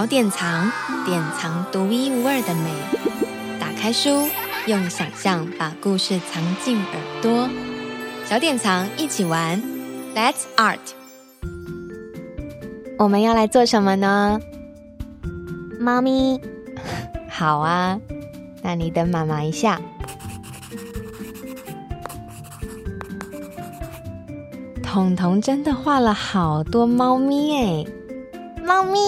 小典藏，典藏独一无二的美。打开书，用想象把故事藏进耳朵。小典藏一起玩，Let's Art。我们要来做什么呢？猫咪，好啊，那你等妈妈一下。彤彤真的画了好多猫咪哎，猫咪，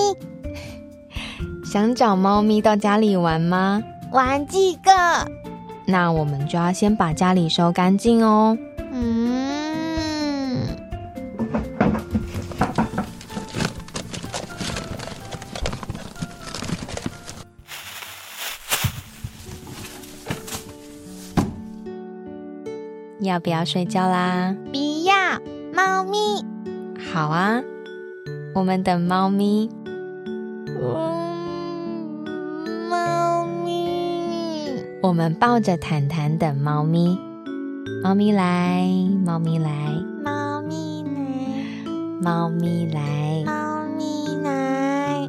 想找猫咪到家里玩吗？玩几个？那我们就要先把家里收干净哦。嗯，要不要睡觉啦？不要。猫咪，好啊，我们等猫咪。嗯，我们抱着坦坦等猫咪。猫咪来，猫咪来，猫咪来，猫咪来，猫咪来，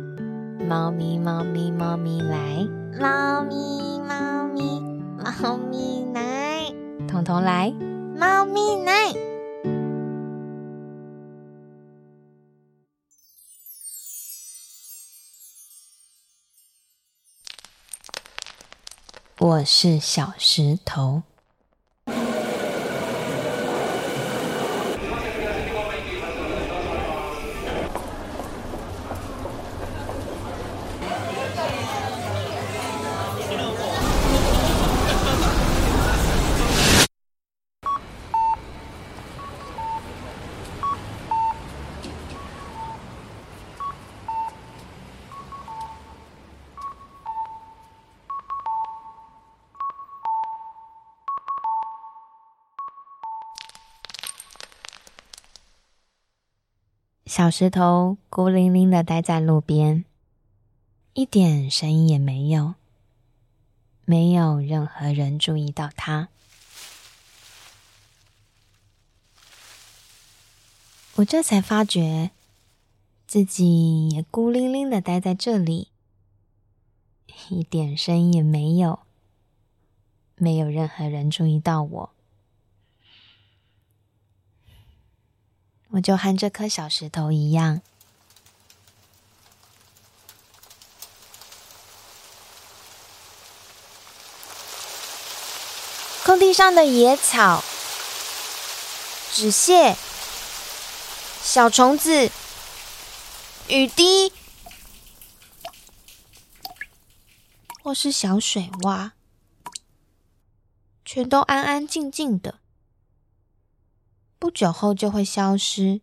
猫咪猫咪猫咪来，猫咪猫咪猫咪来，彤彤来，猫咪来。我是小石头。小石头孤零零的待在路边，一点声音也没有，没有任何人注意到它。我这才发觉，自己也孤零零的待在这里，一点声音也没有，没有任何人注意到我。我就和这颗小石头一样，空地上的野草、纸屑、小虫子、雨滴，或是小水洼，全都安安静静的。不久后就会消失，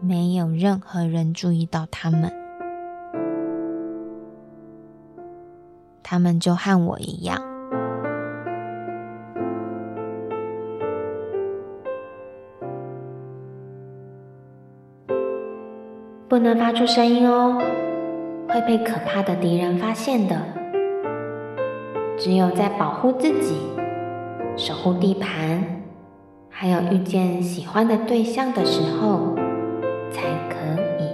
没有任何人注意到他们。他们就和我一样，不能发出声音哦，会被可怕的敌人发现的。只有在保护自己、守护地盘。还有遇见喜欢的对象的时候，才可以。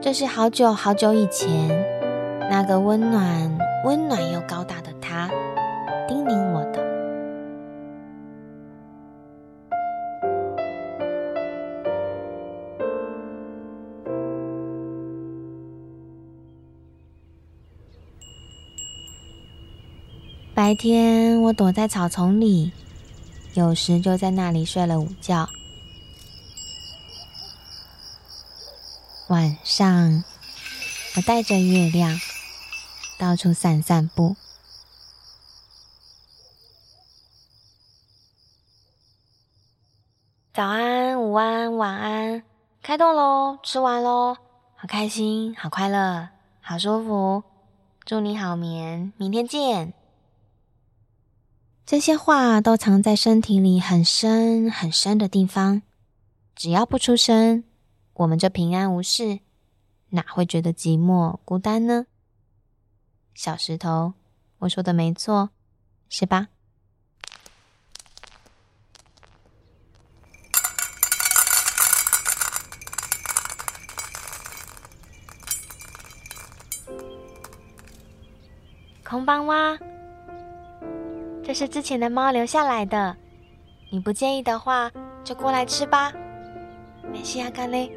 这是好久好久以前，那个温暖、温暖又高大的他叮咛我的。白天，我躲在草丛里。有时就在那里睡了午觉。晚上，我带着月亮到处散散步。早安，午安，晚安，开动喽！吃完喽！好开心，好快乐，好舒服。祝你好眠，明天见。这些话都藏在身体里很深很深的地方。只要不出声我们就平安无事哪会觉得寂寞孤单呢？小石头我说的没错是吧？空帮哇这是之前的猫留下来的，你不介意的话，就过来吃吧。没事啊，干嘞。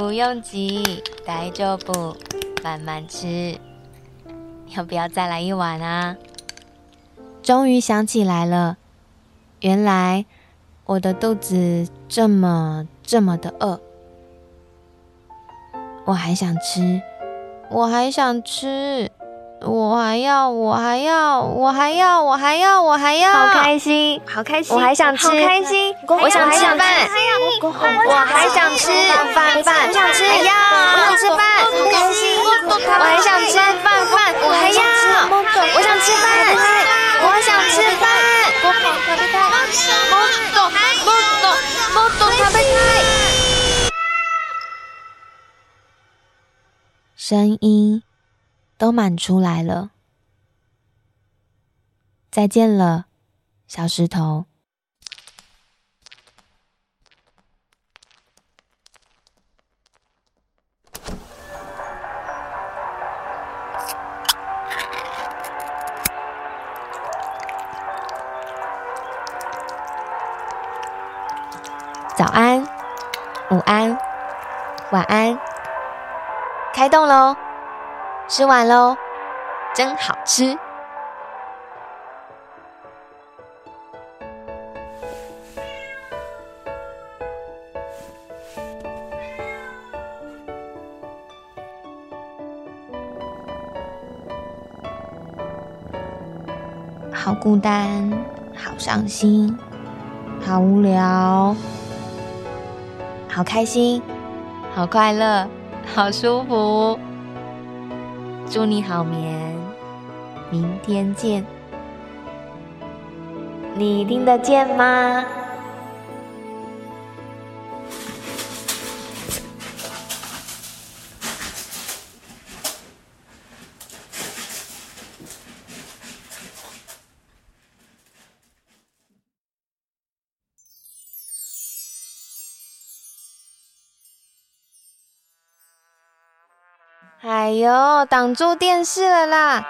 不用急，大丈夫，慢慢吃。要不要再来一碗啊？终于想起来了，原来我的肚子这么这么的饿，我还想吃，我还想吃。我还要，我还要，我还要，我还要，我还要，好开心，好开心，我还想吃，好开心，我想吃饭，我还想吃饭饭，我想吃，我想吃饭，好开心，我还想吃饭饭，我还要，我想吃饭，我想吃饭，我好食べたい，もっともっともっと食べたい，声音。 都满出来了，再见了，小石头。早安，午安，晚安，开动喽！吃完喽，真好吃！好孤单，好伤心，好无聊，好开心，好快乐，好舒服。祝你好眠，明天见。你听得见吗？哎呦，挡住电视了啦！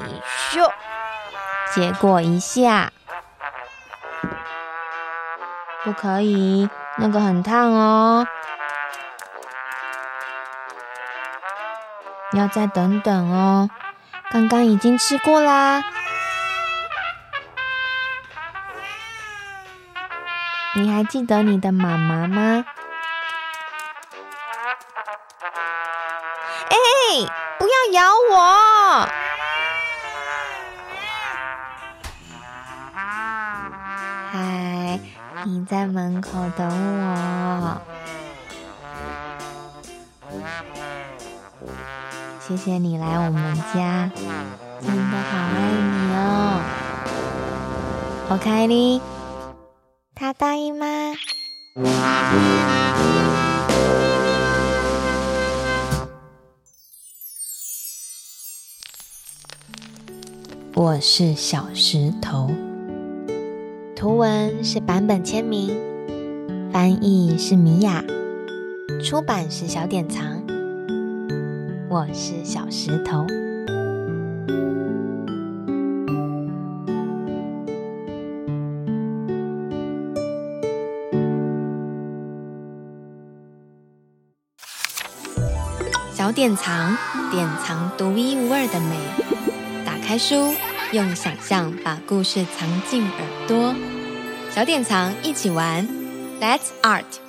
哎呦，借过一下，不可以，那个很烫哦。要再等等哦，刚刚已经吃过啦。你还记得你的妈妈吗？不要咬我！嗨，你在门口等我。谢谢你来我们家，真的好爱你哦。おかえり，ただい 我是小石头，图文是版本签名，翻译是米雅，出版是小典藏。我是小石头，小典藏，典藏独一无二的美。开书。用想象把故事藏进耳朵，小典藏一起玩，Let's Art。